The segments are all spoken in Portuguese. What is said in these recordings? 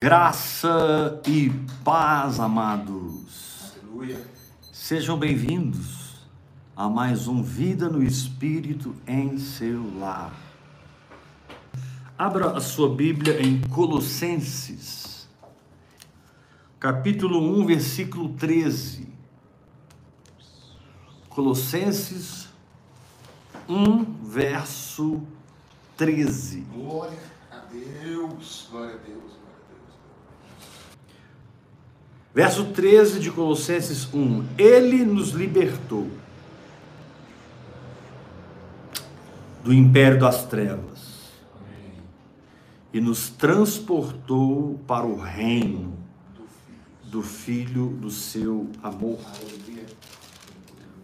Graça e paz, amados. Aleluia. Sejam bem-vindos a mais um Vida no Espírito em seu lar. Abra a sua Bíblia em Colossenses, capítulo 1, versículo 13. Colossenses 1, verso 13. Glória a Deus. Glória a Deus. Glória a Deus. Verso 13 de Colossenses 1: Ele nos libertou do império das trevas Amém. e nos transportou para o reino Do Filho. do seu amor.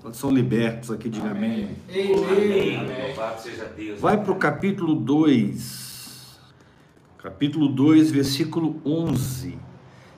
Quando são libertos aqui, diga amém. Amém. Amém. Louvado seja Deus. Vai para o capítulo 2, capítulo 2, versículo 11.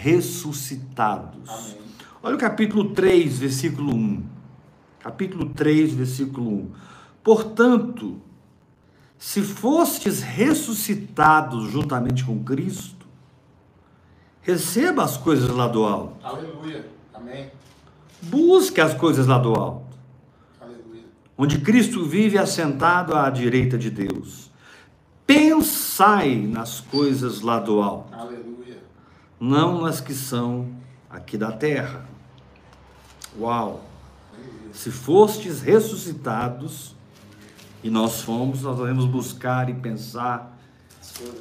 ressuscitados. Amém. Olha o capítulo 3, versículo 1. Capítulo 3, versículo 1. Portanto, se fostes ressuscitados juntamente com Cristo, receba as coisas lá do alto. Aleluia. Amém. Busque as coisas lá do alto. Aleluia. onde Cristo vive assentado à direita de Deus. Pensai nas coisas lá do alto, Aleluia. Não nas que são aqui da terra. Uau! Se fostes ressuscitados, e nós fomos, nós devemos buscar e pensar,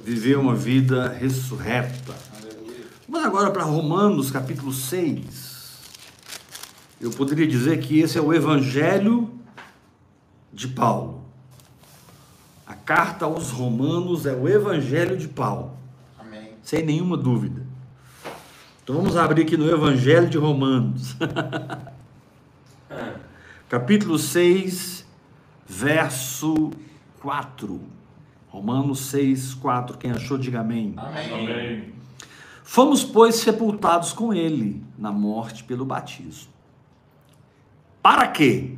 viver uma vida ressurreta. Vamos agora para Romanos capítulo 6. Eu poderia dizer que esse é o Evangelho de Paulo. A carta aos Romanos é o Evangelho de Paulo, Amém. sem nenhuma dúvida. Então vamos abrir aqui no Evangelho de Romanos, capítulo 6, verso 4. Romanos 6, 4. Quem achou, diga amém. Amém. Fomos, pois, sepultados com ele na morte pelo batismo. Para quê?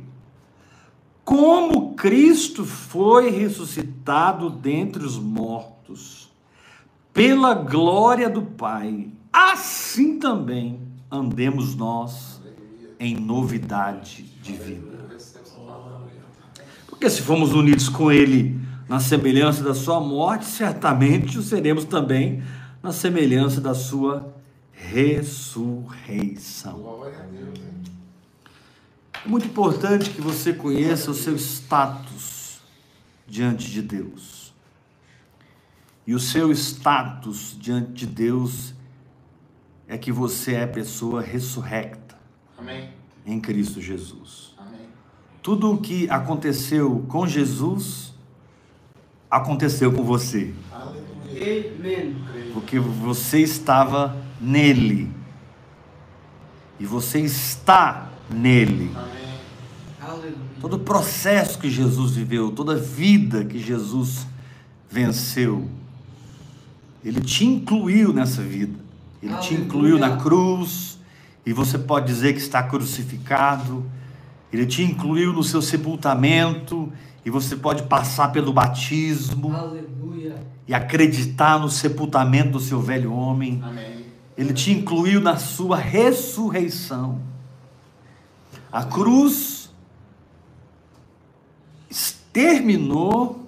Como Cristo foi ressuscitado dentre os mortos, pela glória do Pai, assim também andemos nós em novidade de vida. Porque se fomos unidos com Ele na semelhança da Sua morte, certamente o seremos também na semelhança da Sua ressurreição. É muito importante que você conheça o seu status diante de Deus. E o seu status diante de Deus é que você é pessoa ressurrecta Amém. em Cristo Jesus. Amém. Tudo o que aconteceu com Jesus aconteceu com você. Amém. porque você estava nele e você está nele. Todo o processo que Jesus viveu, toda a vida que Jesus venceu, ele te incluiu nessa vida. Ele te Aleluia. incluiu na cruz, e você pode dizer que está crucificado. Ele te incluiu no seu sepultamento, e você pode passar pelo batismo Aleluia. e acreditar no sepultamento do seu velho homem. Amém. Ele te incluiu na sua ressurreição. A cruz exterminou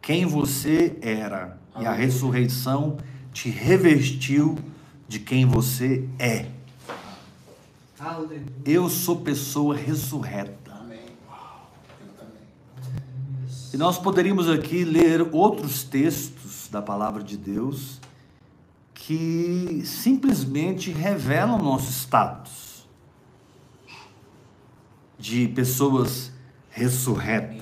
quem você era, e a ressurreição te revestiu de quem você é. Eu sou pessoa ressurreta. E nós poderíamos aqui ler outros textos da palavra de Deus que simplesmente revelam nosso status de pessoas ressurretas.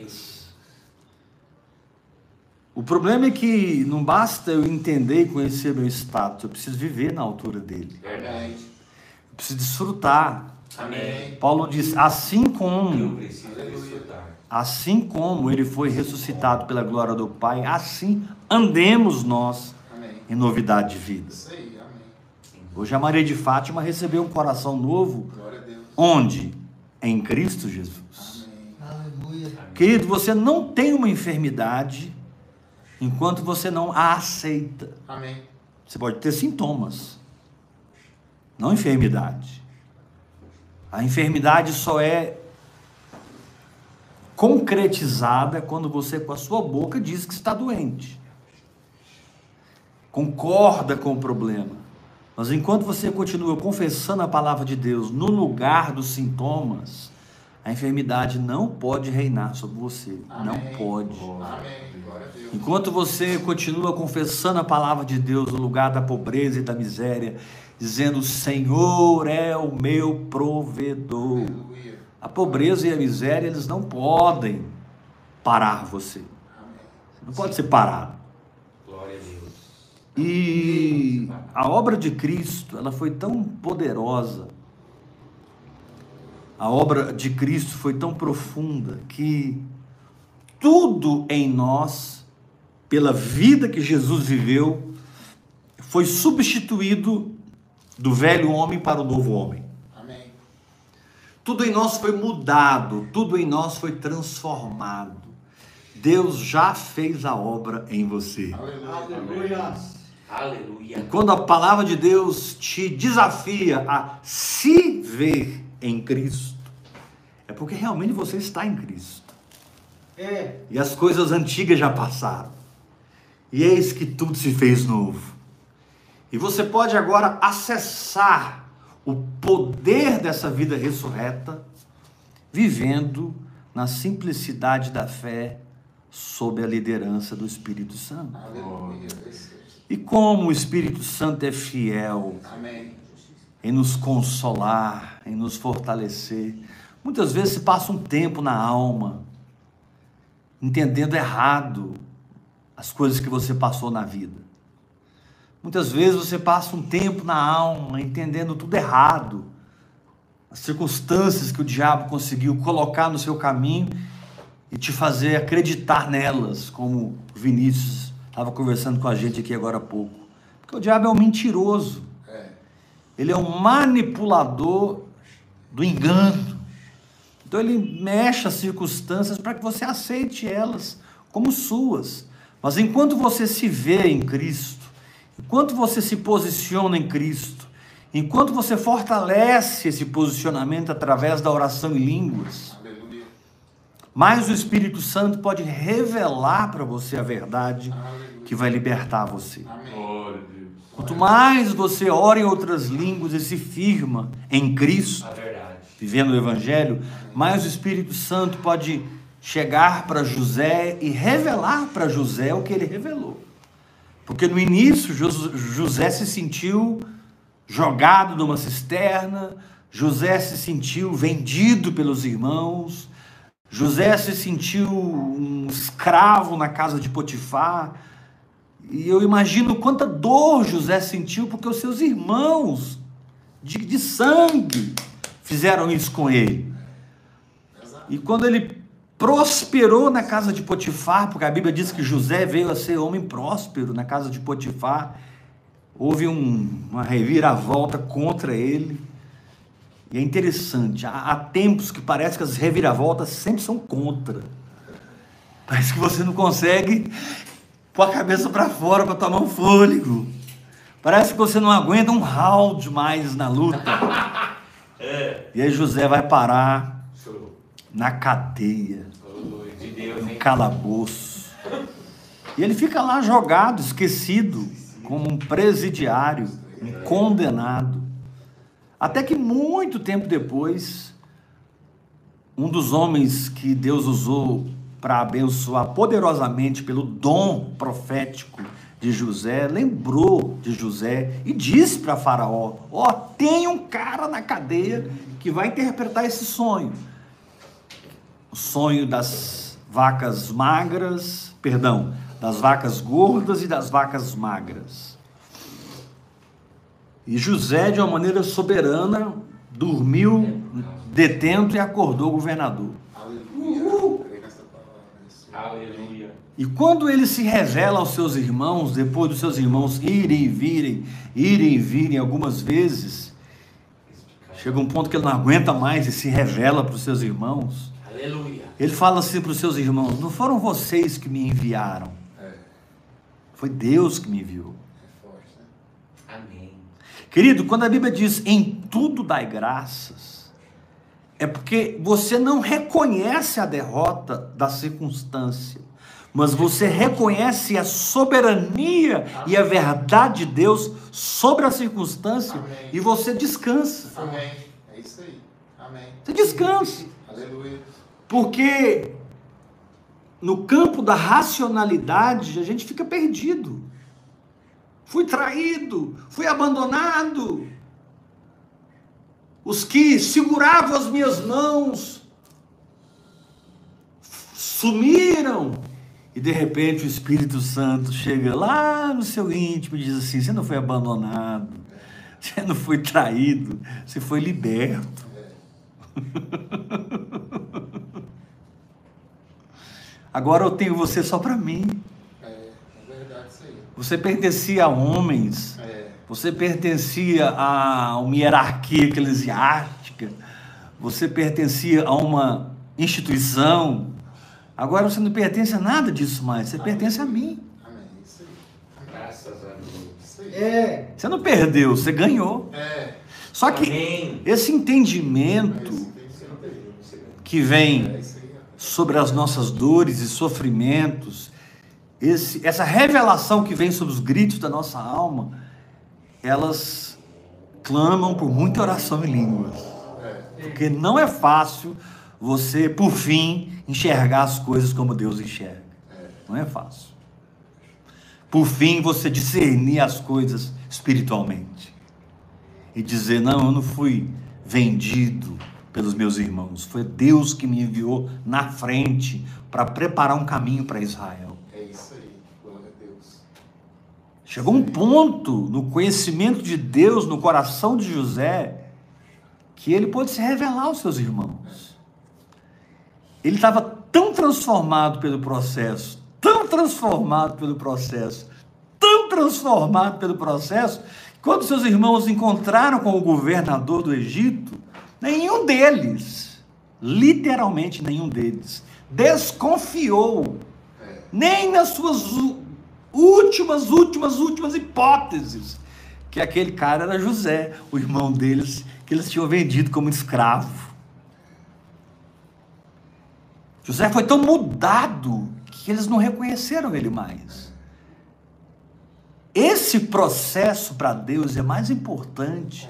O problema é que não basta eu entender e conhecer meu status, eu preciso viver na altura dele. Verdade. Eu preciso desfrutar. Amém. Paulo diz: assim Eu como, preciso desfrutar. assim como ele foi ressuscitado pela glória do Pai, assim andemos nós Amém. em novidade de vida. Isso aí, amém. Hoje a Maria de Fátima recebeu um coração novo, Glória a Deus. onde? Em Cristo Jesus. Amém. Querido, você não tem uma enfermidade enquanto você não a aceita. Amém. Você pode ter sintomas, não enfermidade. A enfermidade só é concretizada quando você, com a sua boca, diz que está doente. Concorda com o problema. Mas enquanto você continua confessando a palavra de Deus no lugar dos sintomas, a enfermidade não pode reinar sobre você. Não Amém. pode. Amém. Glória a Deus. Enquanto você continua confessando a palavra de Deus no lugar da pobreza e da miséria, dizendo: Senhor é o meu provedor. Aleluia. A pobreza e a miséria, eles não podem parar você. Amém. Não pode ser parado. Glória a Deus. E a obra de Cristo, ela foi tão poderosa. A obra de Cristo foi tão profunda que tudo em nós, pela vida que Jesus viveu, foi substituído do velho homem para o novo homem. Amém. Tudo em nós foi mudado, tudo em nós foi transformado. Deus já fez a obra em você. Aleluia. Aleluia. Aleluia. Quando a palavra de Deus te desafia a se ver em Cristo, é porque realmente você está em Cristo. É. E as coisas antigas já passaram. E eis que tudo se fez novo. E você pode agora acessar o poder dessa vida ressurreta, vivendo na simplicidade da fé, sob a liderança do Espírito Santo. Aleluia. E como o Espírito Santo é fiel Amém. Em nos consolar, em nos fortalecer. Muitas vezes se passa um tempo na alma, entendendo errado as coisas que você passou na vida. Muitas vezes você passa um tempo na alma, entendendo tudo errado, as circunstâncias que o diabo conseguiu colocar no seu caminho e te fazer acreditar nelas, como Vinícius estava conversando com a gente aqui agora há pouco. Porque o diabo é um mentiroso. Ele é um manipulador do engano. Então ele mexe as circunstâncias para que você aceite elas como suas. Mas enquanto você se vê em Cristo, enquanto você se posiciona em Cristo, enquanto você fortalece esse posicionamento através da oração em línguas, Aleluia. mais o Espírito Santo pode revelar para você a verdade Aleluia. que vai libertar você. Amém. Quanto mais você ora em outras línguas e se firma em Cristo, verdade. vivendo o Evangelho, mais o Espírito Santo pode chegar para José e revelar para José o que ele revelou. Porque no início Jos- José se sentiu jogado numa cisterna, José se sentiu vendido pelos irmãos, José se sentiu um escravo na casa de Potifar. E eu imagino quanta dor José sentiu porque os seus irmãos de, de sangue fizeram isso com ele. E quando ele prosperou na casa de Potifar, porque a Bíblia diz que José veio a ser homem próspero na casa de Potifar, houve um- uma reviravolta contra ele. E é interessante, há, há tempos que parece que as reviravoltas sempre são contra. Parece que você não consegue pôr a cabeça para fora para tomar um fôlego. Parece que você não aguenta um round mais na luta. E aí José vai parar Show. na cadeia, Glória de Deus, no hein? calabouço. E ele fica lá jogado, esquecido, como um presidiário, um condenado. Até que muito tempo depois, um dos homens que Deus usou para abençoar poderosamente pelo dom profético de José, lembrou de José e disse para Faraó: Ó, tem um cara na cadeia que vai interpretar esse sonho. O sonho das vacas magras, perdão, das vacas gordas e das vacas magras. E José, de uma maneira soberana, dormiu detento e acordou governador. Aleluia. Creio nessa palavra. Aleluia. E quando ele se revela aos seus irmãos, depois dos seus irmãos irem e virem, irem e virem algumas vezes, chega um ponto que ele não aguenta mais e se revela para os seus irmãos. Aleluia. Ele fala assim para os seus irmãos: Não foram vocês que me enviaram, É, foi Deus que me enviou. é? Amém. Querido, quando a Bíblia diz em tudo dai graças, é porque você não reconhece a derrota da circunstância, mas você reconhece a soberania e a verdade de Deus sobre a circunstância Amém. e você descansa. Amém. É isso aí. Amém. Você descansa. Aleluia. Porque no campo da racionalidade a gente fica perdido. Fui traído, fui abandonado. Os que seguravam as minhas mãos sumiram. E de repente o Espírito Santo chega lá no seu íntimo e diz assim: Você não foi abandonado, você não foi traído, você foi liberto. Agora eu tenho você só para mim. É, é verdade isso aí. Você pertencia a homens, É, você pertencia a uma hierarquia eclesiástica, você pertencia a uma instituição. Agora você não pertence a nada disso mais, você pertence a mim. amém. Isso aí. Graças a Deus. Isso aí. É. Você não perdeu, você ganhou. É. Só que Amém. esse É entendimento isso que vem É sobre as nossas dores e sofrimentos, esse, essa revelação que vem sobre os gritos da nossa alma, elas clamam por muita oração em línguas. Porque não é fácil você, por fim, enxergar as coisas como Deus enxerga. Não é fácil. Por fim, você discernir as coisas espiritualmente. E dizer: não, eu não fui vendido pelos meus irmãos. Foi Deus que me enviou na frente para preparar um caminho para Israel. É isso aí. Glória a Deus. Chegou um ponto no conhecimento de Deus, no coração de José, que ele pôde se revelar aos seus irmãos. Ele estava tão transformado pelo processo, tão transformado pelo processo, tão transformado pelo processo, que quando seus irmãos encontraram com o governador do Egito, nenhum deles, literalmente nenhum deles, desconfiou nem nas suas últimas, últimas, últimas hipóteses, que aquele cara era José, o irmão deles, que eles tinham vendido como escravo. José foi tão mudado que eles não reconheceram ele mais. Esse processo para Deus é mais importante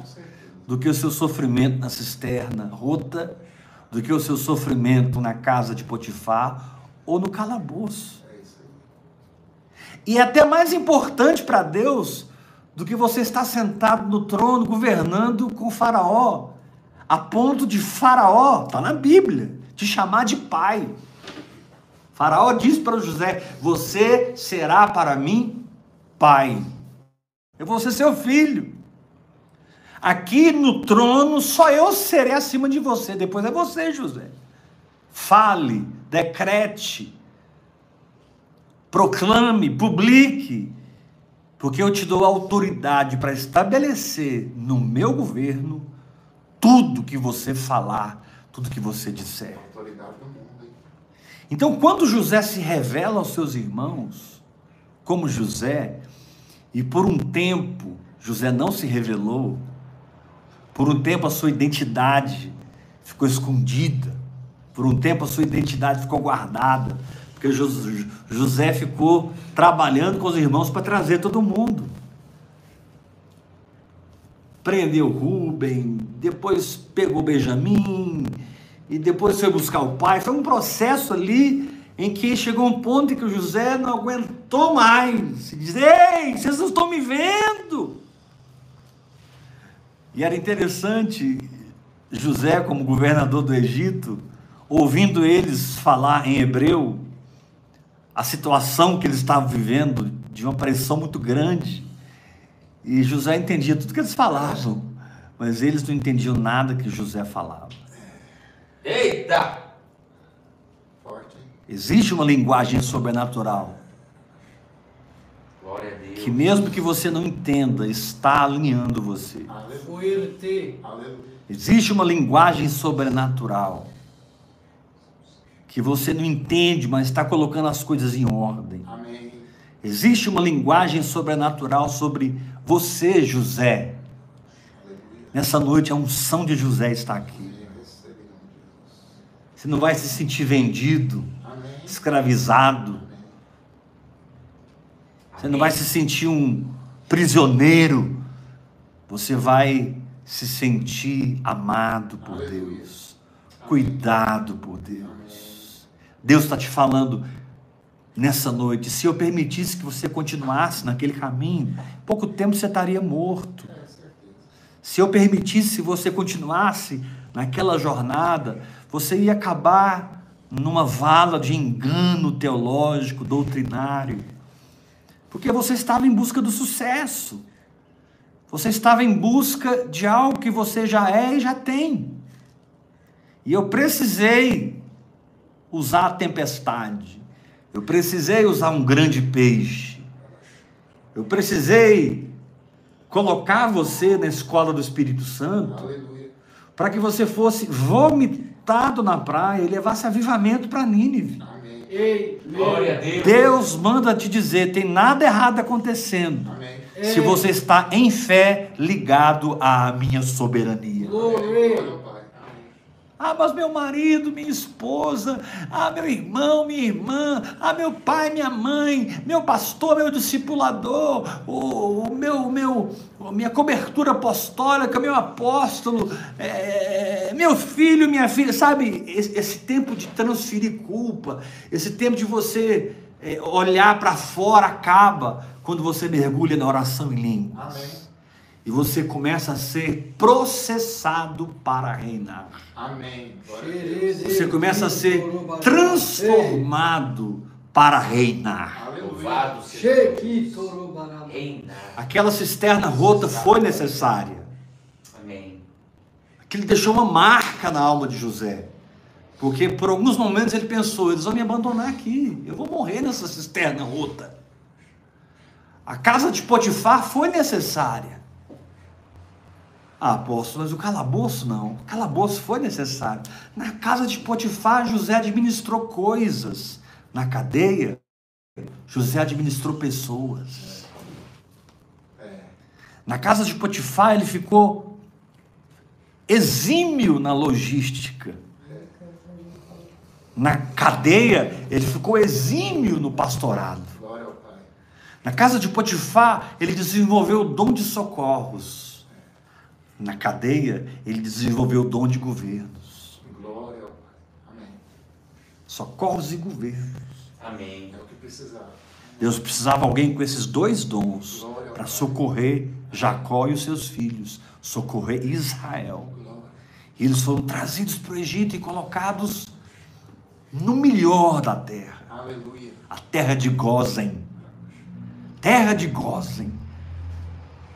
do que o seu sofrimento na cisterna rota, do que o seu sofrimento na casa de Potifar ou no calabouço. E é até mais importante para Deus do que você estar sentado no trono governando com Faraó, a ponto de Faraó, está na Bíblia, te chamar de pai. Faraó diz para José: Você será para mim pai. Eu vou ser seu filho. Aqui no trono, só eu serei acima de você. Depois é você, José. Fale, decrete, proclame, publique, porque eu te dou autoridade para estabelecer no meu governo tudo que você falar, tudo que você disser. Então, quando José se revela aos seus irmãos, como José, e por um tempo José não se revelou, por um tempo a sua identidade ficou escondida, por um tempo a sua identidade ficou guardada, porque Jos- José ficou trabalhando com os irmãos para trazer todo mundo. Prendeu Rubem, depois pegou Benjamim, e depois foi buscar o pai. Foi um processo ali em que chegou um ponto em que o José não aguentou mais. Diz: Ei, vocês não estão me vendo. E era interessante, José, como governador do Egito, ouvindo eles falar em hebreu, a situação que eles estavam vivendo de uma pressão muito grande. E José entendia tudo que eles falavam, mas eles não entendiam nada que José falava. Eita! Forte? Existe uma linguagem sobrenatural Glória a Deus. que, mesmo que você não entenda, está alinhando você. Aleluia. Existe uma linguagem sobrenatural que você não entende, mas está colocando as coisas em ordem. Amém. Existe uma linguagem sobrenatural sobre você, José. Nessa noite a unção de José está aqui. Você não vai se sentir vendido, escravizado. Você não vai se sentir um prisioneiro. Você vai se sentir amado por. Deus, cuidado por Deus. Deus está te falando nessa noite. Se eu permitisse que você continuasse naquele caminho, pouco tempo você estaria morto. Se eu permitisse que você continuasse naquela jornada, você ia acabar numa vala de engano teológico, doutrinário. Porque você estava em busca do sucesso. Você estava em busca de algo que você já é e já tem. E eu precisei usar a tempestade. Eu precisei usar um grande peixe. Eu precisei colocar você na escola do Espírito Santo para que você fosse vomitado na praia e levasse avivamento para Nínive. Ei, Glória a Deus. Deus manda te dizer, tem nada errado acontecendo. Amém. Se você está em fé ligado à minha soberania. Glória. Glória ao Pai. Amém. Ah, mas meu marido, minha esposa, ah, meu irmão, minha irmã, ah, meu pai, minha mãe, meu pastor, meu discipulador, o, o meu, meu, minha cobertura apostólica, meu apóstolo, é, meu filho, minha filha, sabe? Esse, esse tempo de transferir culpa, esse tempo de você é, olhar para fora acaba quando você mergulha na oração em línguas. Amém. E você começa a ser processado para reinar. Amém. Você começa a ser transformado para reinar. Aleluia. Aquela cisterna rota foi necessária. Amém. Aquilo deixou uma marca na alma de José. Porque por alguns momentos ele pensou: eles vão me abandonar aqui, eu vou morrer nessa cisterna rota. A casa de Potifar foi necessária. Ah, apóstolo, mas o calabouço não. O calabouço foi necessário. Na casa de Potifar, José administrou coisas. Na cadeia, José administrou pessoas. Na casa de Potifar, ele ficou exímio na logística. Na cadeia, ele ficou exímio no pastorado. Na casa de Potifar, ele desenvolveu o dom de socorros. Na cadeia, ele desenvolveu o dom de governos. Glória ao Pai. Amém. Socorros e governos. Amém. É o que precisava. Deus precisava de alguém com esses dois dons para socorrer Jacó e os seus filhos, socorrer Israel. E eles foram trazidos para o Egito e colocados no melhor da terra, Aleluia. a terra de Gozen. Terra de Gozen.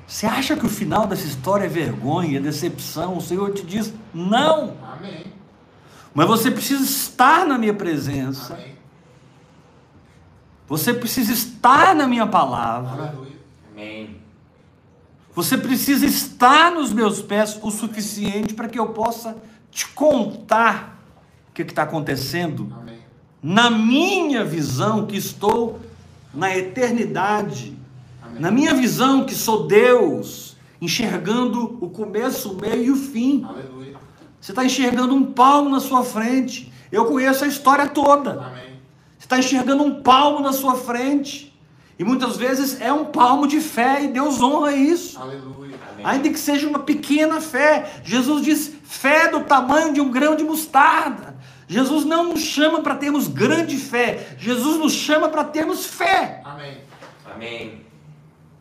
Você acha que o final dessa história é vergonha, é decepção? O Senhor te diz: não, Amém. mas você precisa estar na minha presença, Amém. você precisa estar na minha palavra, Aleluia. Amém. você precisa estar nos meus pés o suficiente para que eu possa te contar o que está acontecendo Amém. na minha visão que estou na eternidade, Amém. Na minha visão que sou Deus, enxergando o começo, o meio e o fim. Aleluia. Você está enxergando um palmo na sua frente. Eu conheço a história toda. Amém. Você está enxergando um palmo na sua frente. E muitas vezes é um palmo de fé e Deus honra isso. Aleluia. Amém. Ainda que seja uma pequena fé. Jesus diz: fé do tamanho de um grão de mostarda. Jesus não nos chama para termos grande fé. Jesus nos chama para termos fé. Amém. Amém.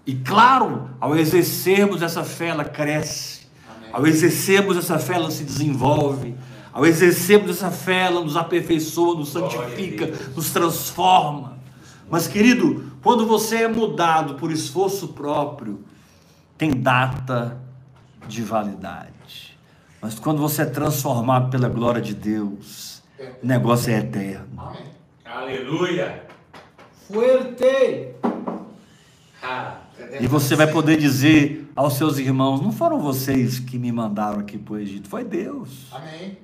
E claro, ao exercermos essa fé, ela cresce. Amém. Ao exercermos essa fé, ela se desenvolve. Ao exercermos essa fé, ela nos aperfeiçoa, nos santifica, nos transforma. Mas, querido, quando você é mudado por esforço próprio, tem data de validade. Mas quando você é transformado pela glória de Deus, o negócio é eterno. Amém. Aleluia. Fuerte. Ha. E você vai poder dizer aos seus irmãos: não foram vocês que me mandaram aqui para o Egito, foi Deus. Amém.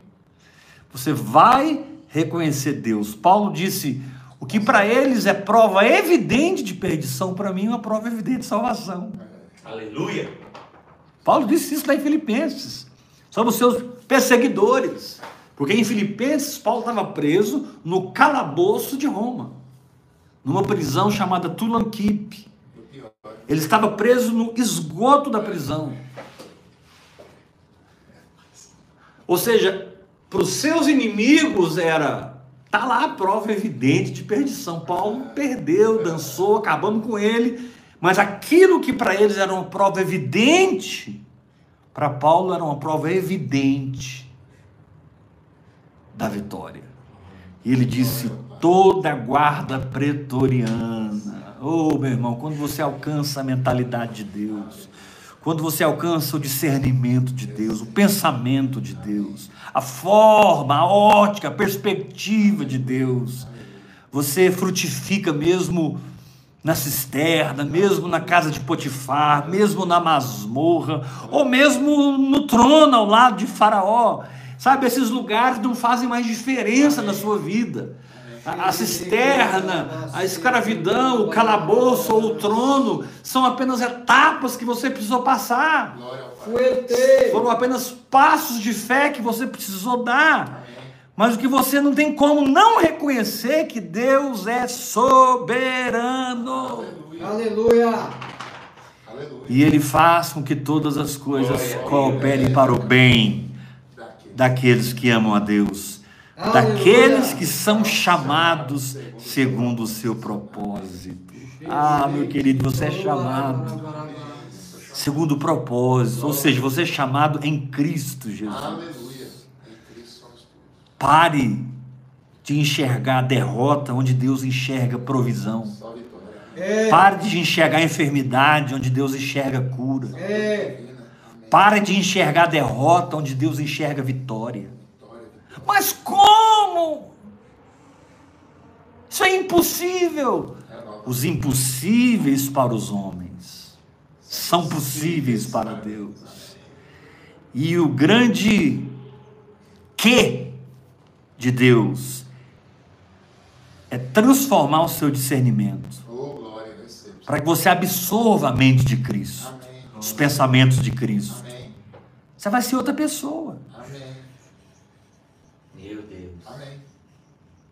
Você vai reconhecer Deus. Paulo disse: o que para eles é prova evidente de perdição, para mim é uma prova evidente de salvação. Aleluia. Paulo disse isso lá em Filipenses, sobre os seus perseguidores. Porque em Filipenses, Paulo estava preso no calabouço de Roma, numa prisão chamada Tulanquipe. Ele estava preso no esgoto da prisão. Ou seja, para os seus inimigos era tá lá a prova evidente de perdição. Paulo perdeu, dançou, acabamos com ele, mas aquilo que para eles era uma prova evidente, para Paulo era uma prova evidente da vitória. E ele disse: toda a guarda pretoriana. Oh, meu irmão, quando você alcança a mentalidade de Deus, quando você alcança o discernimento de Deus, o pensamento de Deus, a forma, a ótica, a perspectiva de Deus, você frutifica mesmo na cisterna, mesmo na casa de Potifar, mesmo na masmorra, ou mesmo no trono ao lado de Faraó. Sabe, esses lugares não fazem mais diferença na sua vida. A, cisterna, a escravidão, o calabouço ou o trono são apenas etapas que você precisou passar. Foram apenas passos de fé que você precisou dar. Mas o que você não tem como não reconhecer que Deus é soberano. Aleluia. E Ele faz com que todas as coisas cooperem para o bem Daquele. daqueles que amam a Deus. Daqueles que são chamados segundo o seu propósito. Ah, meu querido, você é chamado segundo o propósito, ou seja, você é chamado em Cristo Jesus. Pare de enxergar a derrota onde Deus enxerga provisão. Pare de enxergar a enfermidade onde Deus enxerga cura. É. Pare de enxergar a derrota onde Deus enxerga vitória. Mas como? Isso é impossível. Os impossíveis para os homens são possíveis para Deus. E o grande que de Deus é transformar o seu discernimento Oh, para que você absorva a mente de Cristo, os pensamentos de Cristo. Você vai ser outra pessoa. Amém. Meu Deus. Amém.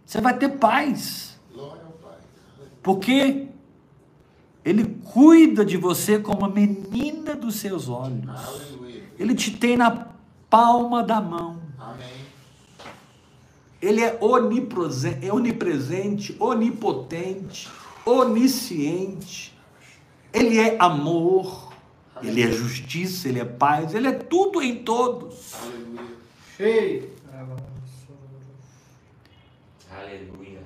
Você vai ter paz. Glória ao Pai. Porque Ele cuida de você como a menina dos seus olhos. Aleluia. Ele te tem na palma da mão. Amém. Ele é é onipresente, onipotente, onisciente. Ele é amor, ele é justiça, ele é paz, ele é tudo em todos. Aleluia. Cheio. Aleluia.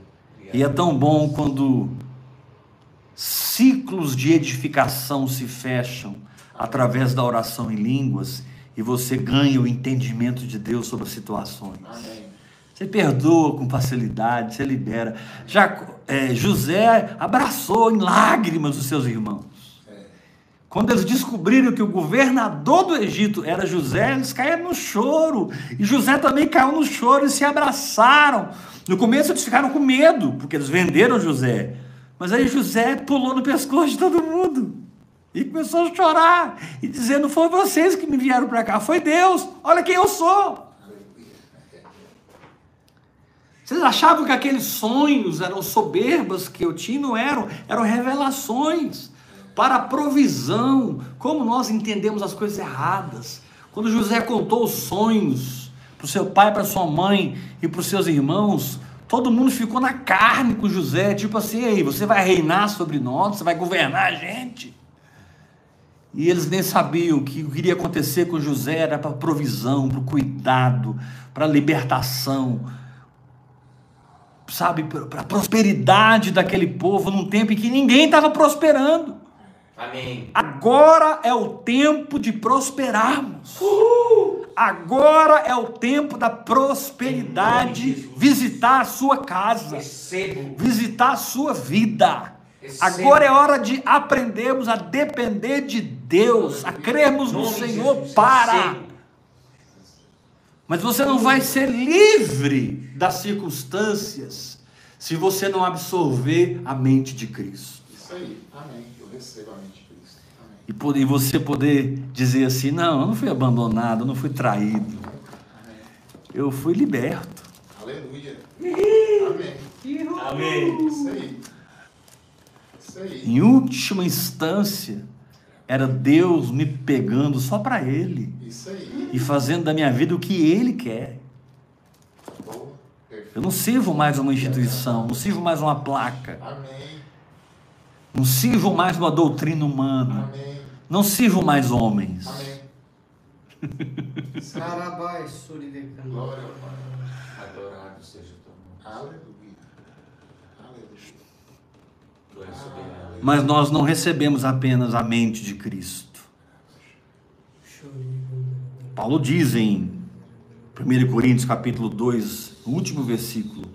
E é tão bom quando ciclos de edificação se fecham através da oração em línguas e você ganha o entendimento de Deus sobre as situações. Amém. Você perdoa com facilidade, você libera. Já é, José abraçou em lágrimas os seus irmãos. Quando eles descobriram que o governador do Egito era José, eles caíram no choro. E José também caiu no choro e se abraçaram. No começo eles ficaram com medo, porque eles venderam José. Mas aí José pulou no pescoço de todo mundo. E começou a chorar. E dizer: Não foi vocês que me vieram para cá, foi Deus. Olha quem eu sou. Vocês achavam que aqueles sonhos eram soberbas que eu tinha? Não eram, eram revelações para a provisão. Como nós entendemos as coisas erradas. Quando José contou os sonhos para o seu pai, para sua mãe e para os seus irmãos, todo mundo ficou na carne com José, tipo assim, aí, você vai reinar sobre nós, você vai governar a gente. E eles nem sabiam que o que iria acontecer com José era para provisão, para o cuidado, para a libertação. sabe, para a prosperidade daquele povo num tempo em que ninguém estava prosperando. Amém. Agora é o tempo de prosperarmos. Agora é o tempo da prosperidade visitar a sua casa, Recebo. visitar a sua vida. Recebo. Agora é hora de aprendermos a depender de Deus, a crermos no Senhor para. Mas você não vai ser livre das circunstâncias se você não absorver a mente de Cristo. Isso aí. Amém. Eu recebo a mente de Cristo. Amém. E poder- e você poder dizer assim: não, eu não fui abandonado, eu não fui traído, Amém. eu fui liberto. Aleluia. Amém. Amém. Isso aí. Isso aí. Em última instância, era Deus me pegando só para Ele Isso aí. e fazendo da minha vida o que Ele quer. Eu não sirvo mais uma instituição, não sirvo mais uma placa, Amém. Não sirvo mais uma doutrina humana, Amém. não sirvo mais homens. Amém. Sarabai. Glória ao Pai. Adorado seja o teu nome. Aleluia. Aleluia. Mas nós não recebemos apenas a mente de Cristo. Paulo diz em 1 Coríntios capítulo 2, no último versículo,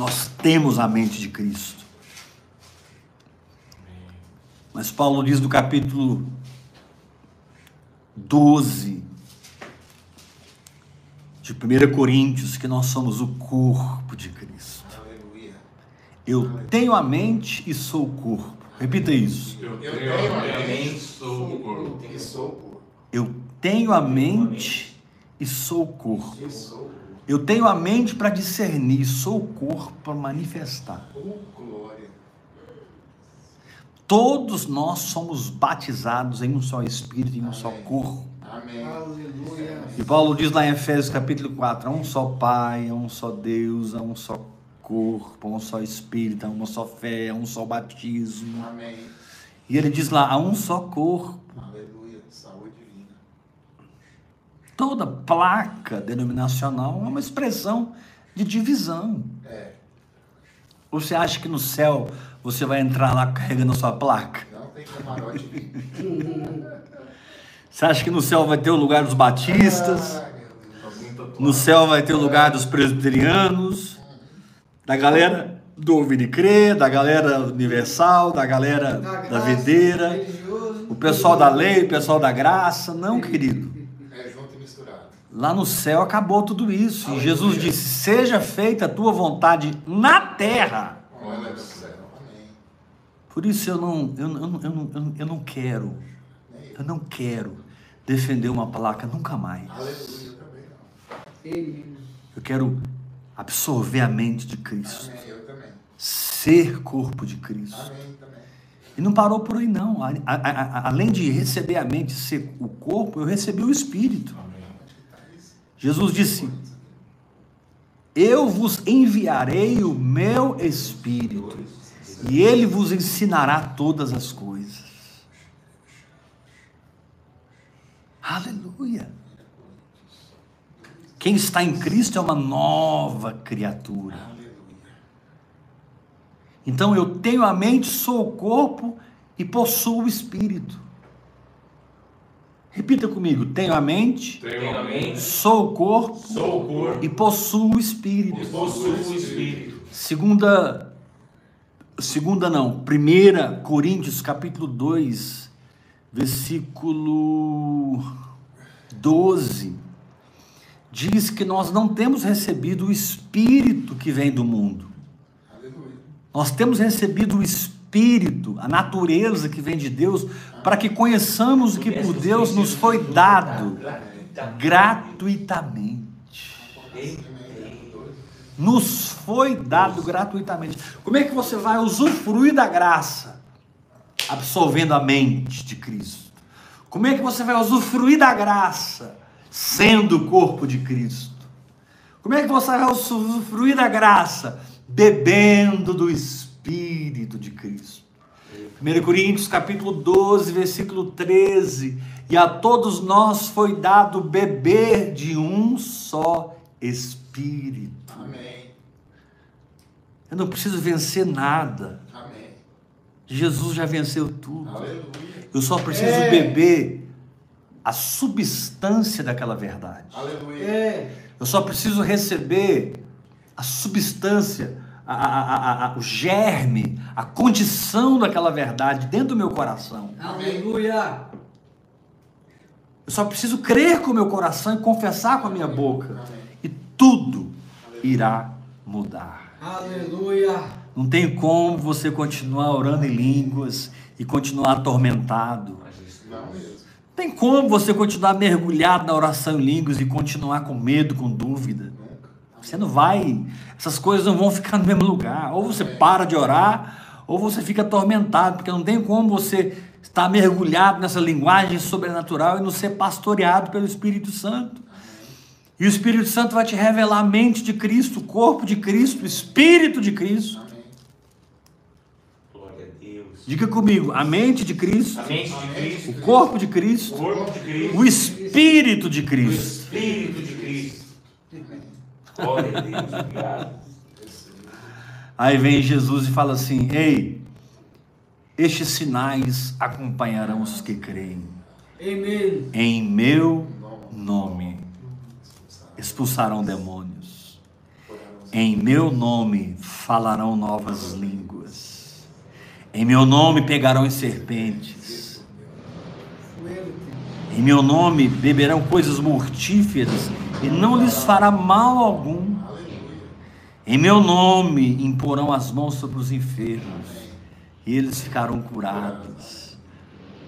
nós temos a mente de Cristo. Mas Paulo diz no capítulo 12 de 1 Coríntios que nós somos o corpo de Cristo. Aleluia. Eu tenho a mente e sou o corpo. Repita isso. Eu tenho a mente. E sou o corpo. Eu tenho a mente e sou o corpo. Eu tenho a mente para discernir, sou o corpo para manifestar. Oh, glória. Todos nós somos batizados em um só espírito, em um só Amém. corpo. Amém. Aleluia. E Paulo diz lá em Efésios capítulo 4: há um só Pai, há um só Deus, há um só corpo, há um só espírito, há uma só fé, há um só batismo. Amém. E ele diz lá: há um só corpo. Aleluia. Toda placa denominacional é uma expressão de divisão. É. Ou você acha que no céu você vai entrar lá carregando a sua placa? Não tem camarote. Você acha que no céu vai ter o lugar dos batistas? No céu vai ter o lugar dos presbiterianos? Da galera do ouvir e crer, da galera universal, da galera da graça, videira, religioso. o pessoal da lei, o pessoal da graça? Não, querido. É junto e misturado. Lá no céu acabou tudo isso. E Jesus disse: Seja feita a tua vontade na terra. Olha do céu. Amém. Por isso eu não, eu, não- eu, eu, não- eu, não- eu não quero, eu não quero defender uma placa nunca mais. Aleluia. Eu também não. Amém. Eu quero absorver a mente de Cristo, ser corpo de Cristo. E não parou por aí não. A- a- a- a- além de receber a mente, e ser o corpo, eu recebi o Espírito. Jesus disse: Eu vos enviarei o meu Espírito, e ele vos ensinará todas as coisas. Aleluia. Quem está em Cristo é uma nova criatura. Então eu tenho a mente, sou o corpo e possuo o espírito. Repita comigo: tenho a mente, Tenho a mente, sou o corpo Sou o corpo e possuo o espírito. e possuo o Espírito. Segunda, segunda não, primeira Coríntios capítulo 2, versículo 12, diz que nós não temos recebido o Espírito que vem do mundo. Aleluia. Nós temos recebido o Espírito, a natureza que vem de Deus, para que conheçamos o que por Deus nos foi dado gratuitamente. Nos foi dado gratuitamente. Como é que você vai usufruir da graça? Absorvendo a mente de Cristo. Como é que você vai usufruir da graça? Sendo o corpo de Cristo. Como é que você vai usufruir da graça? Bebendo do Espírito de Cristo. 1 Coríntios capítulo 12, versículo 13. E a todos nós foi dado beber de um só espírito. Amém. Eu não preciso vencer nada. Amém. Jesus já venceu tudo. Aleluia. Eu só preciso É. beber a substância daquela verdade. Aleluia. É. Eu só preciso receber a substância, a- a- o germe, a condição daquela verdade dentro do meu coração. Aleluia. Eu só preciso crer com o meu coração e confessar com a minha boca. Amém. E tudo irá mudar. Aleluia. Não tem como você continuar orando em línguas e continuar atormentado. Não. Não tem como você continuar mergulhado na oração em línguas e continuar com medo, com dúvida. Você não vai, essas coisas não vão ficar no mesmo lugar. Ou você para de orar, ou você fica atormentado, porque não tem como você estar mergulhado nessa linguagem sobrenatural e não ser pastoreado pelo Espírito Santo. E o Espírito Santo vai te revelar a mente de Cristo, o corpo de Cristo, o Espírito de Cristo. Diga comigo, a mente de Cristo, mente de Cristo. o corpo de O Cristo, corpo de Cristo. o Espírito de O Cristo. Espírito de Cristo. Glória a Deus. Obrigado. Aí vem Jesus e fala assim: Ei, estes sinais acompanharão os que creem. Amém. Em meu nome expulsarão demônios. Em meu nome falarão novas línguas. Em meu nome pegarão em serpentes. Em meu nome beberão coisas mortíferas e não lhes fará mal algum. Em meu nome imporão as mãos sobre os enfermos e eles ficarão curados.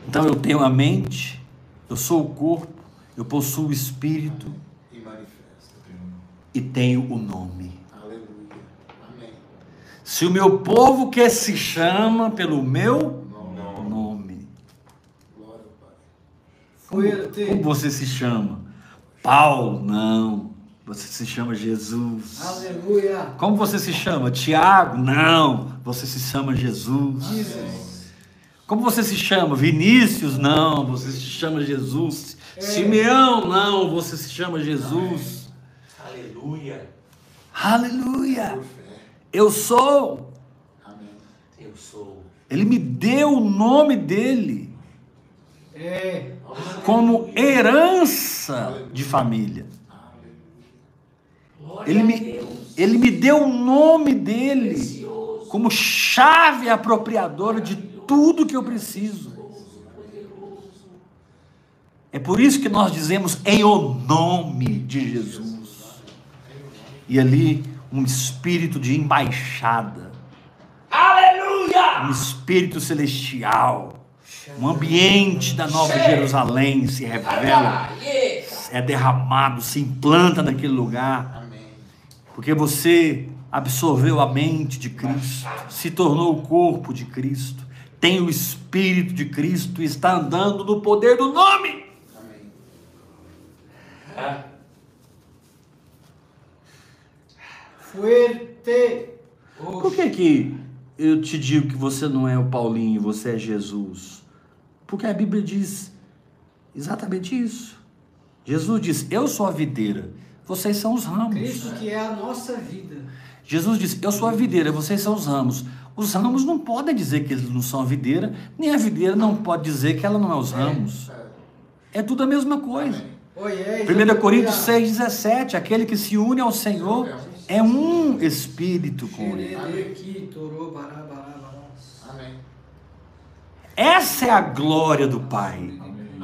Então eu tenho a mente, eu sou o corpo, eu possuo o espírito E tenho o nome. Se o meu povo que se chama pelo meu Não. nome, Glória ao Pai. Como Fuerte. você se chama? Paulo, não. Você se chama Jesus. Aleluia. Como você se chama? Tiago? Não. Você se chama Jesus. Jesus. Como você se chama? Vinícius? Não. Você se chama Jesus. Simeão? Não. Você se chama Jesus. Aleluia. Aleluia. Fé. Eu sou. Amém. Eu sou. Ele me deu o nome dele É. como herança de família. Ele me, ele me deu o nome dele como chave apropriadora de tudo que eu preciso. É por isso que nós dizemos em o nome de Jesus. E ali um espírito de embaixada, Aleluia. um espírito celestial, um ambiente da Nova Jerusalém se revela, é derramado, se implanta naquele lugar. Porque você absorveu a mente de Cristo, se tornou o corpo de Cristo, tem o Espírito de Cristo e está andando no poder do nome. Ah, Fuerte. Por que, que eu te digo que você não é o Paulinho, você é Jesus? Porque a Bíblia diz exatamente isso. Jesus diz: Eu sou a videira, vocês são os ramos. Cristo que é a nossa vida. Jesus disse: Eu sou a videira, vocês são os ramos. Os ramos não podem dizer que eles não são a videira, nem a videira não pode dizer que ela não é os ramos. É tudo a mesma coisa. Oiê, 1 Coríntios 6,17: Aquele que se une ao Senhor é um espírito com ele. Essa é a glória do Pai,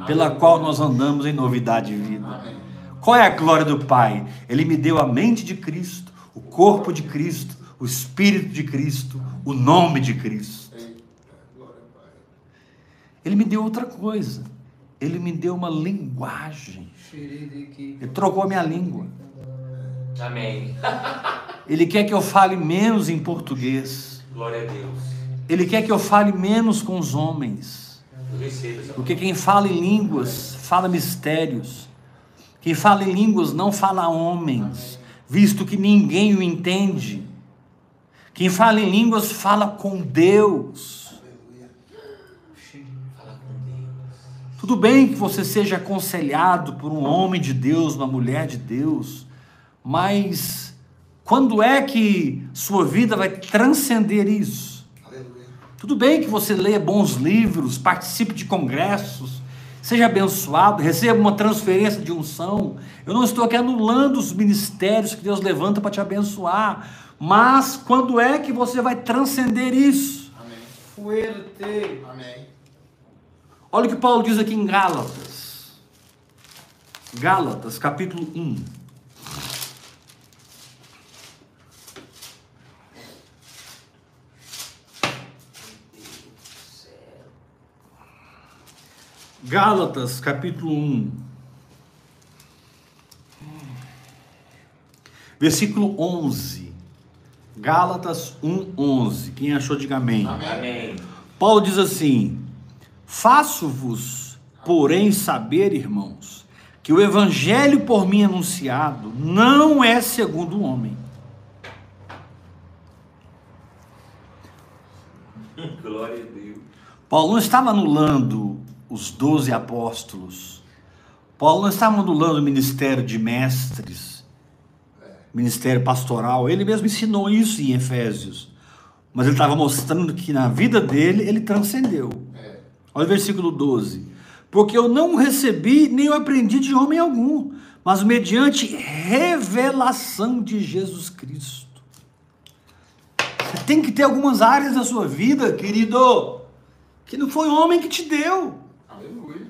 pela qual nós andamos em novidade de vida. Qual é a glória do Pai? Ele me deu a mente de Cristo, o corpo de Cristo, o Espírito de Cristo, o nome de Cristo. Ele me deu outra coisa. Ele me deu uma linguagem. Ele trocou a minha língua. amém. Ele quer que eu fale menos em português. Glória a Deus. Ele quer que eu fale menos com os homens. Porque quem fala em línguas fala mistérios. Quem fala em línguas não fala a homens, visto que ninguém o entende. Quem fala em línguas fala com Deus. Fala com Deus. Tudo bem que você seja aconselhado por um homem de Deus, uma mulher de Deus, Mas quando é que sua vida vai transcender isso? Tudo bem que você leia bons livros, participe de congressos, seja abençoado, receba uma transferência de unção. Eu não estou aqui anulando os ministérios que Deus levanta para te abençoar, mas quando é que você vai transcender isso? Amém. Fuerte. Amém. Olha o que Paulo diz aqui em Gálatas. Gálatas, capítulo 1. Gálatas, capítulo 1. Versículo 11. Gálatas 1, 11. Quem achou, diga amém. Amém. Paulo diz assim: Faço-vos, porém, saber, irmãos, que o evangelho por mim anunciado não é segundo o homem. Glória a Deus. Paulo não estava anulando os doze apóstolos. Paulo não estava anulando o ministério de mestres, ministério pastoral. Ele mesmo ensinou isso em Efésios. Mas ele estava mostrando que na vida dele ele transcendeu. Olha o versículo 12. Porque eu não recebi nem aprendi de homem algum, mas mediante revelação de Jesus Cristo. Você tem que ter algumas áreas da sua vida, querido, que não foi homem que te deu. Aleluia.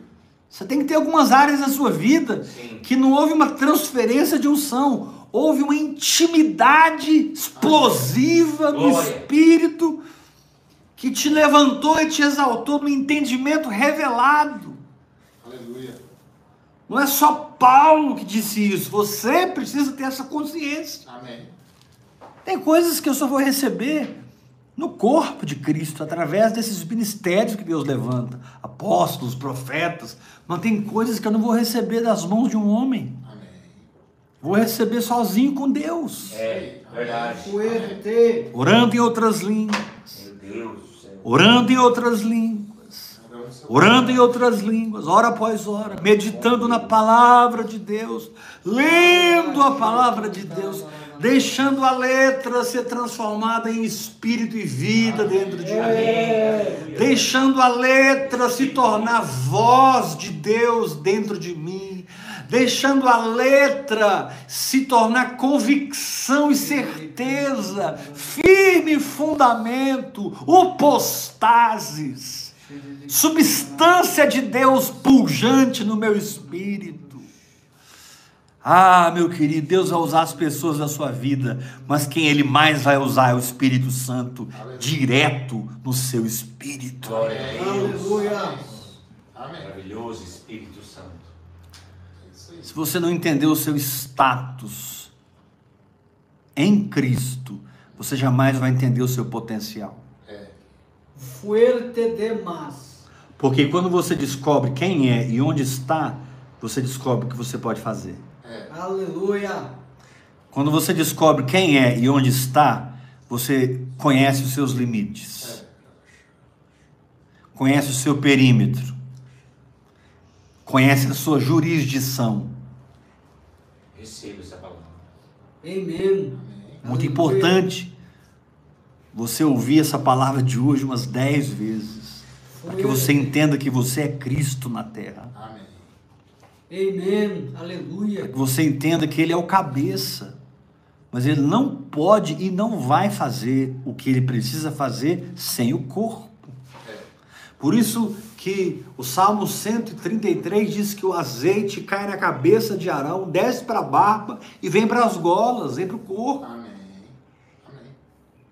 Você tem que ter algumas áreas da sua vida Sim. que não houve uma transferência de unção, houve uma intimidade explosiva no Glória. espírito que te levantou e te exaltou no entendimento revelado. Aleluia. Não é só Paulo que disse isso, você precisa ter essa consciência. Amém. Tem coisas que eu só vou receber no corpo de Cristo, através desses ministérios que Deus levanta, apóstolos, profetas, mas tem coisas que eu não vou receber das mãos de um homem. Amém. Vou receber sozinho com Deus. É, verdade. Orando em outras línguas. Orando em outras línguas. Orando em outras línguas, hora após hora, meditando na palavra de Deus, lendo a palavra de Deus, deixando a letra ser transformada em espírito e vida dentro de mim, deixando a letra se tornar voz de Deus dentro de mim, deixando a letra se tornar convicção e certeza, firme fundamento, upostases substância de Deus pujante no meu espírito. Ah, meu querido, Deus vai usar as pessoas da sua vida, mas quem Ele mais vai usar é o Espírito Santo, direto no seu espírito. Glória a Deus. Aleluia. Amém. Maravilhoso Espírito Santo. Se você não entender o seu status em Cristo, você jamais vai entender o seu potencial. É. Fuerte demais. Porque quando você descobre quem é e onde está, você descobre o que você pode fazer. É. Aleluia. Quando você descobre quem é e onde está, você conhece os seus limites. Conhece o seu perímetro. Conhece a sua jurisdição. Receba essa palavra. Amém. Muito importante você ouvir essa palavra de hoje umas dez vezes. Para que você entenda que você é Cristo na terra. Amém. Amém. Para Aleluia. que você entenda que Ele é o cabeça. Mas Ele não pode e não vai fazer o que Ele precisa fazer sem o corpo. Por isso que o Salmo 133 diz que o azeite cai na cabeça de Arão, desce para a barba e vem para as golas, vem para o corpo. Amém. Amém.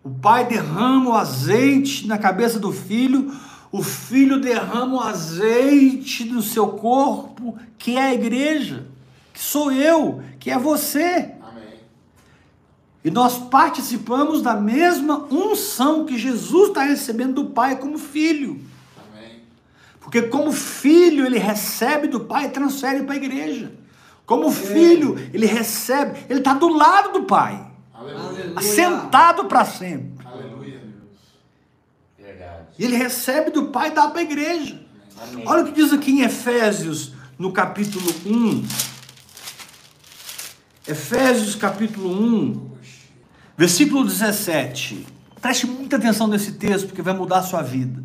O pai derrama o azeite na cabeça do filho, o filho derrama o azeite no seu corpo, que é a igreja, que sou eu, que é você. Amém. E nós participamos da mesma unção que Jesus está recebendo do Pai como filho. Amém. Porque como filho ele recebe do Pai e transfere para a igreja. Como filho ele recebe, ele está do lado do Pai, Aleluia. Aleluia. assentado para sempre. E ele recebe do Pai e dá para a igreja. Amém. Olha o que diz aqui em Efésios, no capítulo 1. Efésios capítulo 1, versículo 17. Preste muita atenção nesse texto, porque vai mudar a sua vida.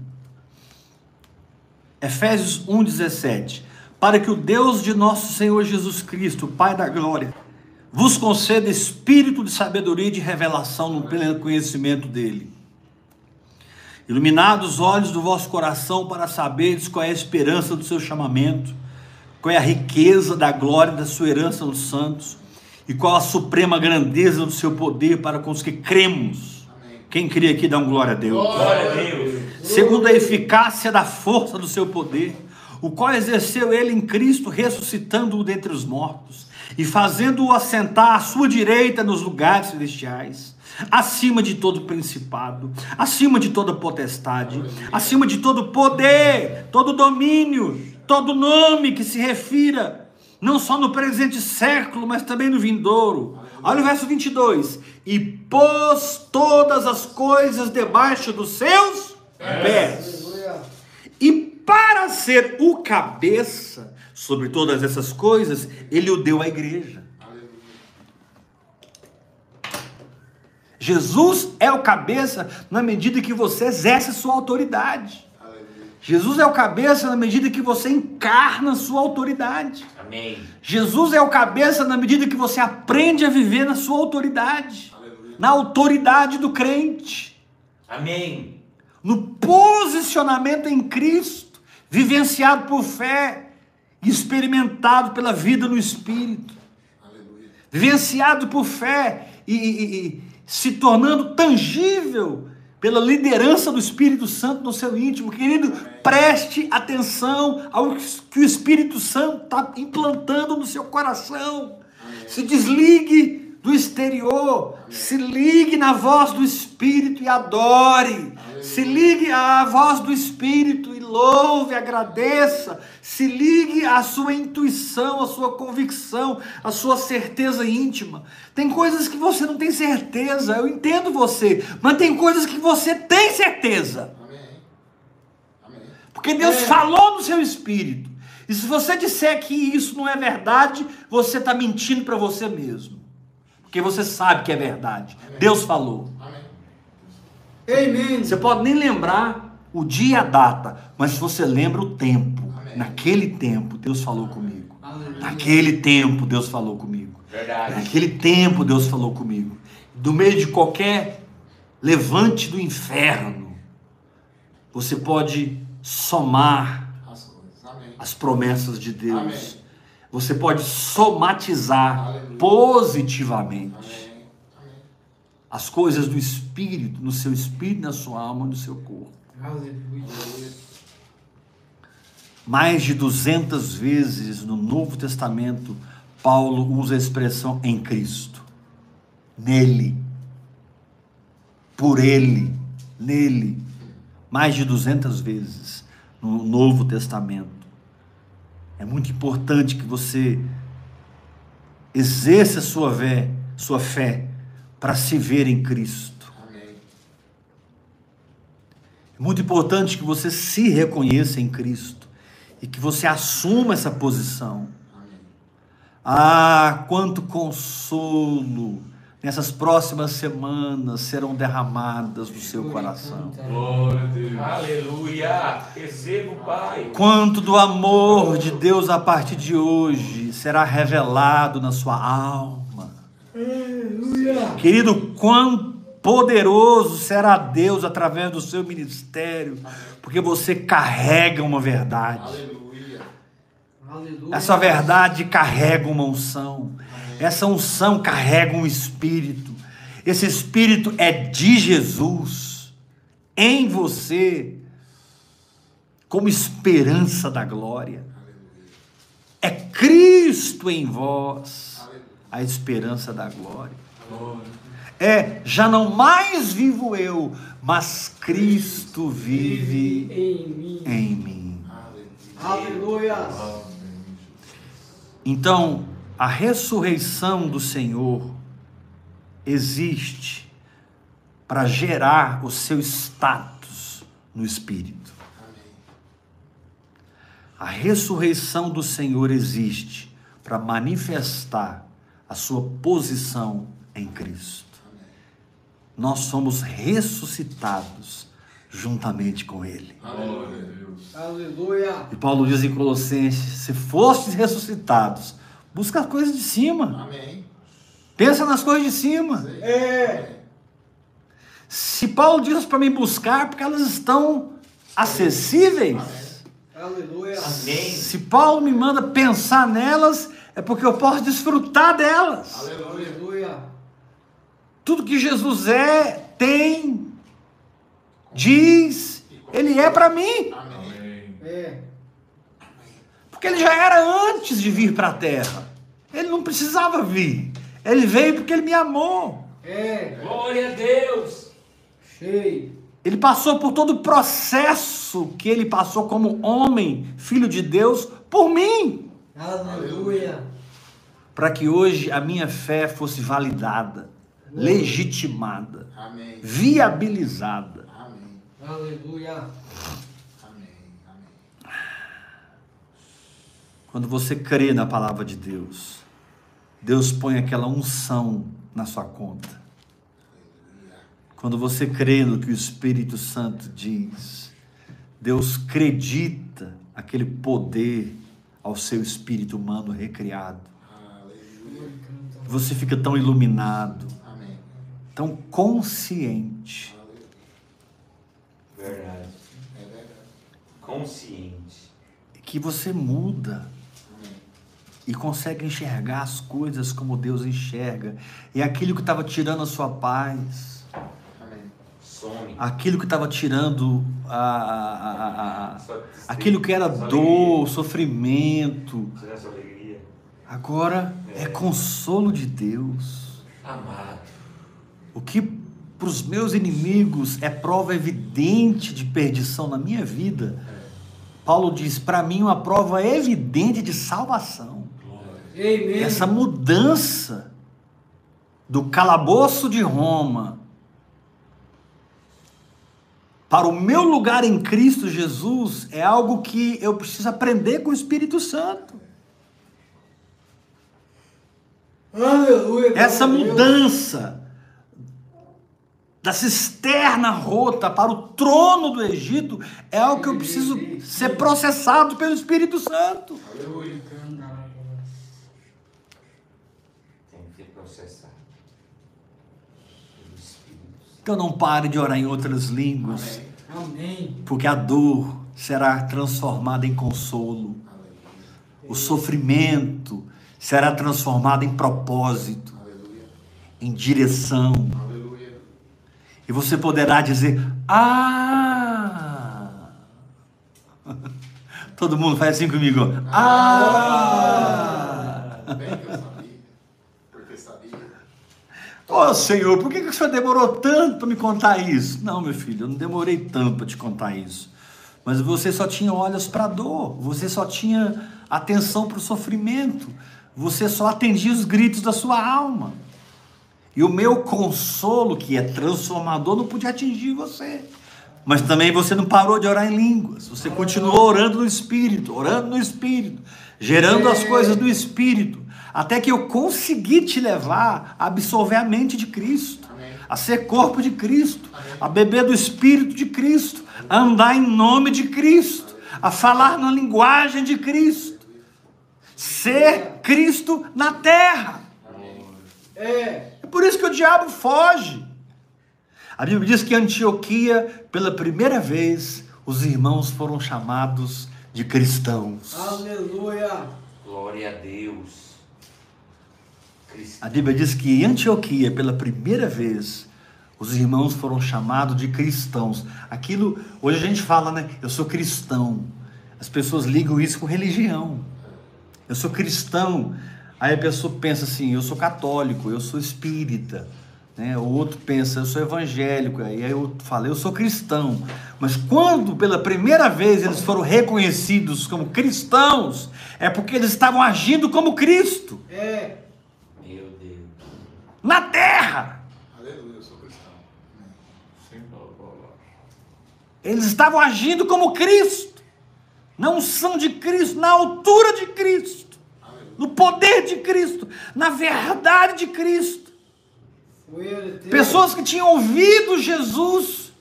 Efésios 1, 17. Para que o Deus de nosso Senhor Jesus Cristo, Pai da glória, vos conceda espírito de sabedoria e de revelação no pleno conhecimento dele. Iluminados os olhos do vosso coração para saberes qual é a esperança do seu chamamento, qual é a riqueza da glória da sua herança nos santos e qual a suprema grandeza do seu poder para com os que cremos. Quem crê aqui dá um glória a Deus. Glória a Deus. Segundo a eficácia da força do seu poder, o qual exerceu ele em Cristo, ressuscitando-o dentre os mortos e fazendo-o assentar à sua direita nos lugares celestiais, acima de todo principado, acima de toda potestade, acima de todo poder, todo domínio, todo nome que se refira, não só no presente século, mas também no vindouro. Olha o verso 22. E pôs todas as coisas debaixo dos seus pés. E para ser o cabeça sobre todas essas coisas, ele o deu à igreja. Jesus é o cabeça na medida que você exerce a sua autoridade. Jesus é o cabeça na medida que você encarna a sua autoridade. Amém. Jesus é o cabeça na medida que você aprende a viver na sua autoridade, na autoridade do crente, Amém. no posicionamento em Cristo, vivenciado por fé, experimentado pela vida no Espírito, vivenciado por fé e- e se tornando tangível pela liderança do Espírito Santo no seu íntimo. Querido, preste atenção ao que o Espírito Santo está implantando no seu coração. Se desligue do exterior, se ligue na voz do Espírito e adore. Se ligue à voz do Espírito e louve, agradeça. Se ligue à sua intuição, à sua convicção, à sua certeza íntima. Tem coisas que você não tem certeza, eu entendo você, mas tem coisas que você tem certeza. Porque Deus falou no seu espírito. E se você disser que isso não é verdade, você está mentindo para você mesmo. Porque você sabe que é verdade. Deus falou. Amém. Amém. Você pode nem lembrar o dia e a data, mas você lembra o tempo. Amém. Naquele tempo, Deus falou comigo. Naquele tempo, Deus falou comigo. Verdade. Naquele tempo, Deus falou comigo. Do meio de qualquer levante do inferno, você pode somar As. Amém. as promessas de Deus. Você pode somatizar Aleluia. positivamente Amém. Amém. as coisas do espírito, no seu espírito, na sua alma e no seu corpo. Aleluia. Mais de 200 vezes no Novo Testamento, Paulo usa a expressão em Cristo. Nele. Por ele. Nele. Mais de 200 vezes no Novo Testamento. É muito importante que você exerça sua fé, sua fé para se ver em Cristo. Amém. É muito importante que você se reconheça em Cristo e que você assuma essa posição. Amém. Ah, quanto consolo nessas próximas semanas serão derramadas do seu coração. Glória a Deus. Aleluia. Receba o Pai. Quanto do amor de Deus a partir de hoje será revelado na sua alma. Querido, quão poderoso será Deus através do seu ministério, porque você carrega uma verdade. Aleluia. Aleluia. Essa verdade carrega uma unção. Essa unção carrega um espírito. Esse espírito é de Jesus em você, como esperança da glória. É Cristo em vós, a esperança da glória. É, já não mais vivo eu, mas Cristo vive em mim. em mim. Aleluia. Então, a ressurreição do Senhor existe para gerar o seu status no espírito. A ressurreição do Senhor existe para manifestar a sua posição em Cristo. Nós somos ressuscitados juntamente com Ele. Aleluia. E Paulo diz em Colossenses: se fostes ressuscitados, busca as coisas de cima. Amém. Pensa nas coisas de cima. É. Se Paulo diz para mim buscar, porque elas estão acessíveis. Aleluia. Amém. Se Paulo me manda pensar nelas, é porque eu posso desfrutar delas. Aleluia. Tudo que Jesus é, tem, diz, ele é para mim. Amém. Amém. É. Porque ele já era antes de vir para a terra. Ele não precisava vir. Ele veio porque ele me amou. É. Glória a Deus. Cheio. Ele passou por todo o processo que ele passou como homem, filho de Deus, por mim. Aleluia. Para que hoje a minha fé fosse validada, legitimada, Amém. viabilizada. Amém. Aleluia. Amém. Amém. Quando você crê na palavra de Deus, Deus põe aquela unção na sua conta. Quando você crê no que o Espírito Santo diz, Deus acredita aquele poder ao seu espírito humano recriado. Você fica tão iluminado, tão consciente. Verdade. É. Consciente. que você muda. E consegue enxergar as coisas como Deus enxerga. E aquilo que estava tirando a sua paz, Amém. Aquilo que estava tirando a, a- a- aquilo que era dor, sofrimento, agora é É. consolo de Deus. Amado. O que para os meus inimigos é prova evidente de perdição na minha vida, Paulo diz: para mim, uma prova evidente de salvação. Amém. Essa mudança do calabouço de Roma para o meu lugar em Cristo Jesus é algo que eu preciso aprender com o Espírito Santo. Aleluia. Essa mudança da cisterna rota para o trono do Egito é algo que eu preciso ser processado pelo Espírito Santo. Aleluia. Tem que ser processado. Pelo Santo. Então não pare de orar em outras línguas. Amém. Porque a dor será transformada em consolo, o sofrimento será transformado em propósito, Aleluia. em direção, Aleluia. e você poderá dizer: Ah! Todo mundo faz assim comigo. Ah! Bem que eu sabia. Porque sabia. Ô Senhor, por que, que o Senhor demorou tanto para me contar isso? Não, meu filho, eu não demorei tanto para te contar isso. Mas você só tinha olhos para a dor, você só tinha atenção para o sofrimento, você só atendia os gritos da sua alma. E o meu consolo, que é transformador, não podia atingir você. Mas também você não parou de orar em línguas, você continuou orando no Espírito, orando no Espírito, gerando as coisas do Espírito, até que eu consegui te levar a absorver a mente de Cristo, Amém. a ser corpo de Cristo, a beber do Espírito de Cristo, a andar em nome de Cristo, a falar na linguagem de Cristo, ser Cristo na terra. É. É por isso que o diabo foge. A Bíblia diz que em Antioquia, pela primeira vez, os irmãos foram chamados de cristãos. Aleluia. Glória a Deus. A Bíblia diz que em Antioquia, pela primeira vez, os irmãos foram chamados de cristãos. Aquilo, hoje a gente fala, né? Eu sou cristão. As pessoas ligam isso com religião. Eu sou cristão. Aí a pessoa pensa assim: eu sou católico, eu sou espírita. Né? O outro pensa: eu sou evangélico. Aí eu falo: eu sou cristão. Mas quando pela primeira vez eles foram reconhecidos como cristãos, é porque eles estavam agindo como Cristo É. Na terra. Aleluia. Eu sou cristão. Eles estavam agindo como Cristo, na unção de Cristo, na altura de Cristo. Aleluia. no poder de Cristo, na verdade de Cristo. Pessoas que tinham ouvido Jesus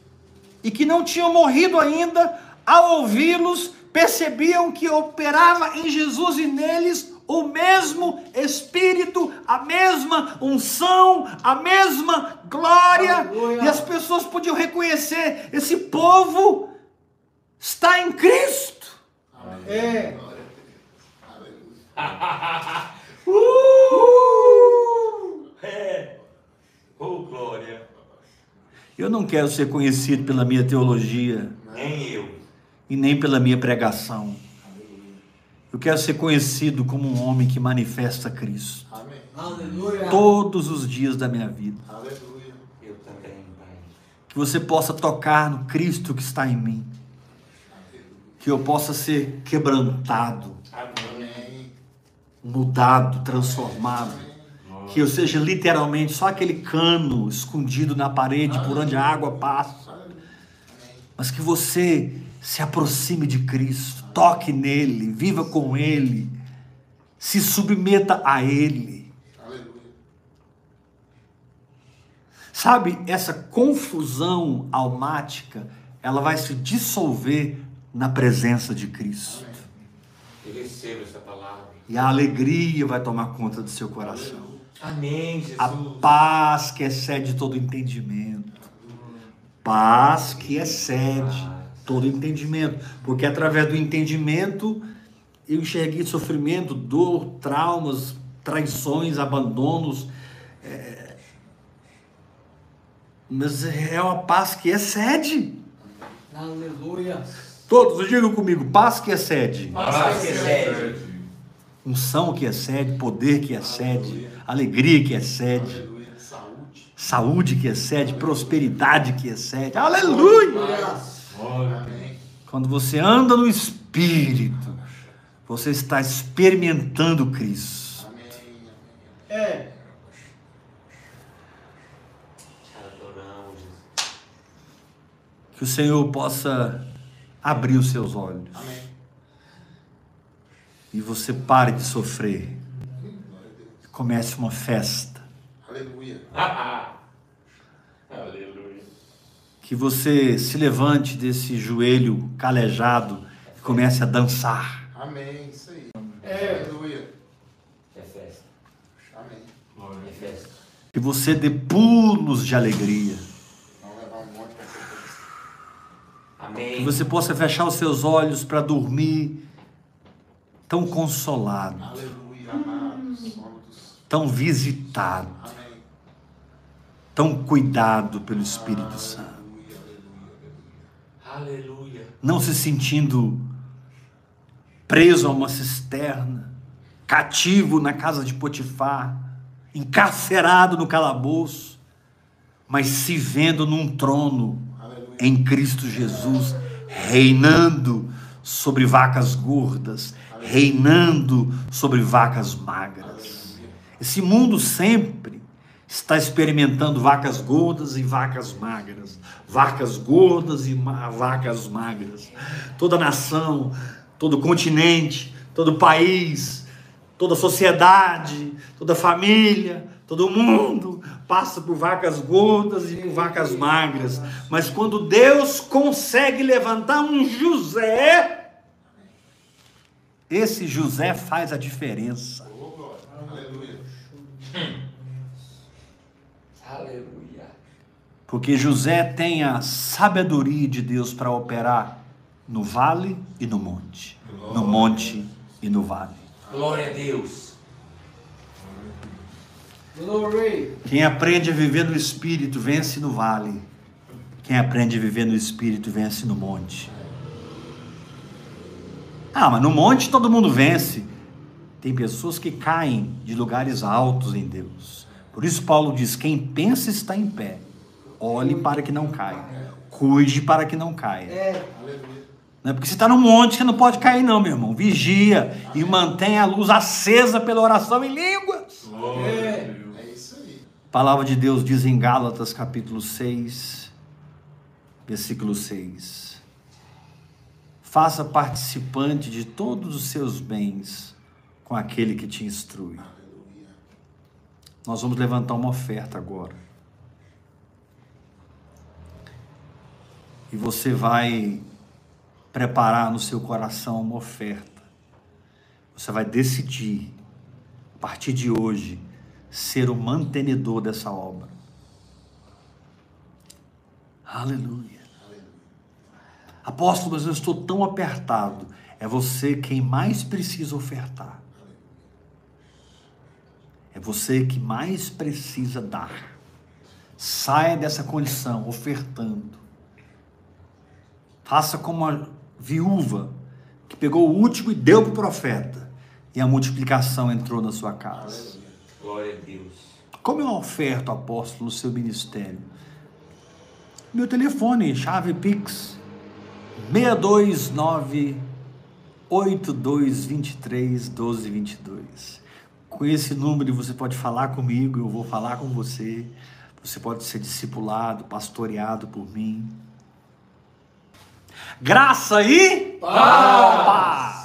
e que não tinham morrido ainda, ao ouvi-los, percebiam que operava em Jesus e neles o mesmo Espírito, a mesma unção, a mesma glória, Aleluia. e as pessoas podiam reconhecer: esse povo está em Cristo. É. Aleluia. Uh! É. Oh, glória. Eu não quero ser conhecido pela minha teologia Nem eu. e nem pela minha pregação. Eu quero ser conhecido como um homem que manifesta Cristo Amém. Todos os dias da minha vida. Aleluia. Eu também, Pai. Que você possa tocar no Cristo que está em mim. Que eu possa ser quebrantado, Amém. Mudado, transformado. Que eu seja literalmente só aquele cano escondido na parede por onde a água passa. Mas que você se aproxime de Cristo, toque nele, viva com ele, se submeta a ele. Aleluia. Sabe, essa confusão almática, ela vai se dissolver na presença de Cristo. Eu recebo essa palavra. E a alegria vai tomar conta do seu coração. Amém, Jesus. A paz que excede todo entendimento. Paz que excede todo entendimento. Porque através do entendimento eu enxerguei sofrimento, dor, traumas, traições, abandonos. é, Mas é uma paz que excede. Aleluia. Todos, digam comigo, paz que excede. Paz que excede. Unção que excede, poder que excede, alegria que excede. Aleluia. Saúde. saúde que excede, prosperidade que excede. Aleluia! Amém. Quando você anda no Espírito, você está experimentando Cristo. Amém. É. Te adoramos, Jesus. Que o Senhor possa abrir os seus olhos Amém. e você pare de sofrer. E Comece uma festa. Aleluia. Aleluia. Que você se levante desse joelho calejado e comece a dançar. Amém. Isso aí. É. Aleluia. É festa. Amém. É festa. Que você dê pulos de alegria. Vamos levar um monte para você. Amém. Que você possa fechar os seus olhos para dormir tão consolado. Aleluia, amados. Tão visitado, Amém. tão cuidado pelo Espírito Santo, Aleluia, aleluia, aleluia. Aleluia. não se sentindo preso a uma cisterna, cativo na casa de Potifar, encarcerado no calabouço, mas se vendo num trono Aleluia. em Cristo Jesus, reinando sobre vacas gordas, reinando sobre vacas magras. Esse mundo sempre está experimentando vacas gordas e vacas magras, vacas gordas e ma- vacas magras. Toda nação, todo continente, todo país, toda sociedade, toda família, todo mundo passa por vacas gordas e por vacas magras. Mas quando Deus consegue levantar um José, esse José faz a diferença. Aleluia. Aleluia. Porque José tem a sabedoria de Deus para operar no vale e no monte. No monte e no vale. Glória a Deus. Glory. Quem aprende a viver no espírito vence no vale. Quem aprende a viver no espírito vence no monte. Ah, mas no monte todo mundo vence. Tem pessoas que caem de lugares altos em Deus. Por isso Paulo diz: quem pensa está em pé. Olhe para que não caia. Cuide para que não caia. É. É porque você está no monte que não pode cair, não, meu irmão. Vigia e mantenha a luz acesa pela oração em línguas. É. É isso aí. A palavra de Deus diz em Gálatas capítulo 6, versículo 6. Faça participante de todos os seus bens com aquele que te instrui. Nós vamos levantar uma oferta agora. E você vai preparar no seu coração uma oferta. Você vai decidir, a partir de hoje, ser o mantenedor dessa obra. Aleluia. Apóstolo, mas eu estou tão apertado. É você quem mais precisa ofertar. É você que mais precisa dar. Saia dessa condição ofertando. Faça como a viúva que pegou o último e deu para o profeta. E a multiplicação entrou na sua casa. Glória a Deus. Como eu oferto, apóstolo, no seu ministério? Meu telefone, chave Pix, 629 8223 1222. Com esse número você pode falar comigo, eu vou falar com você. Você pode ser discipulado, pastoreado por mim. Graça e Paz.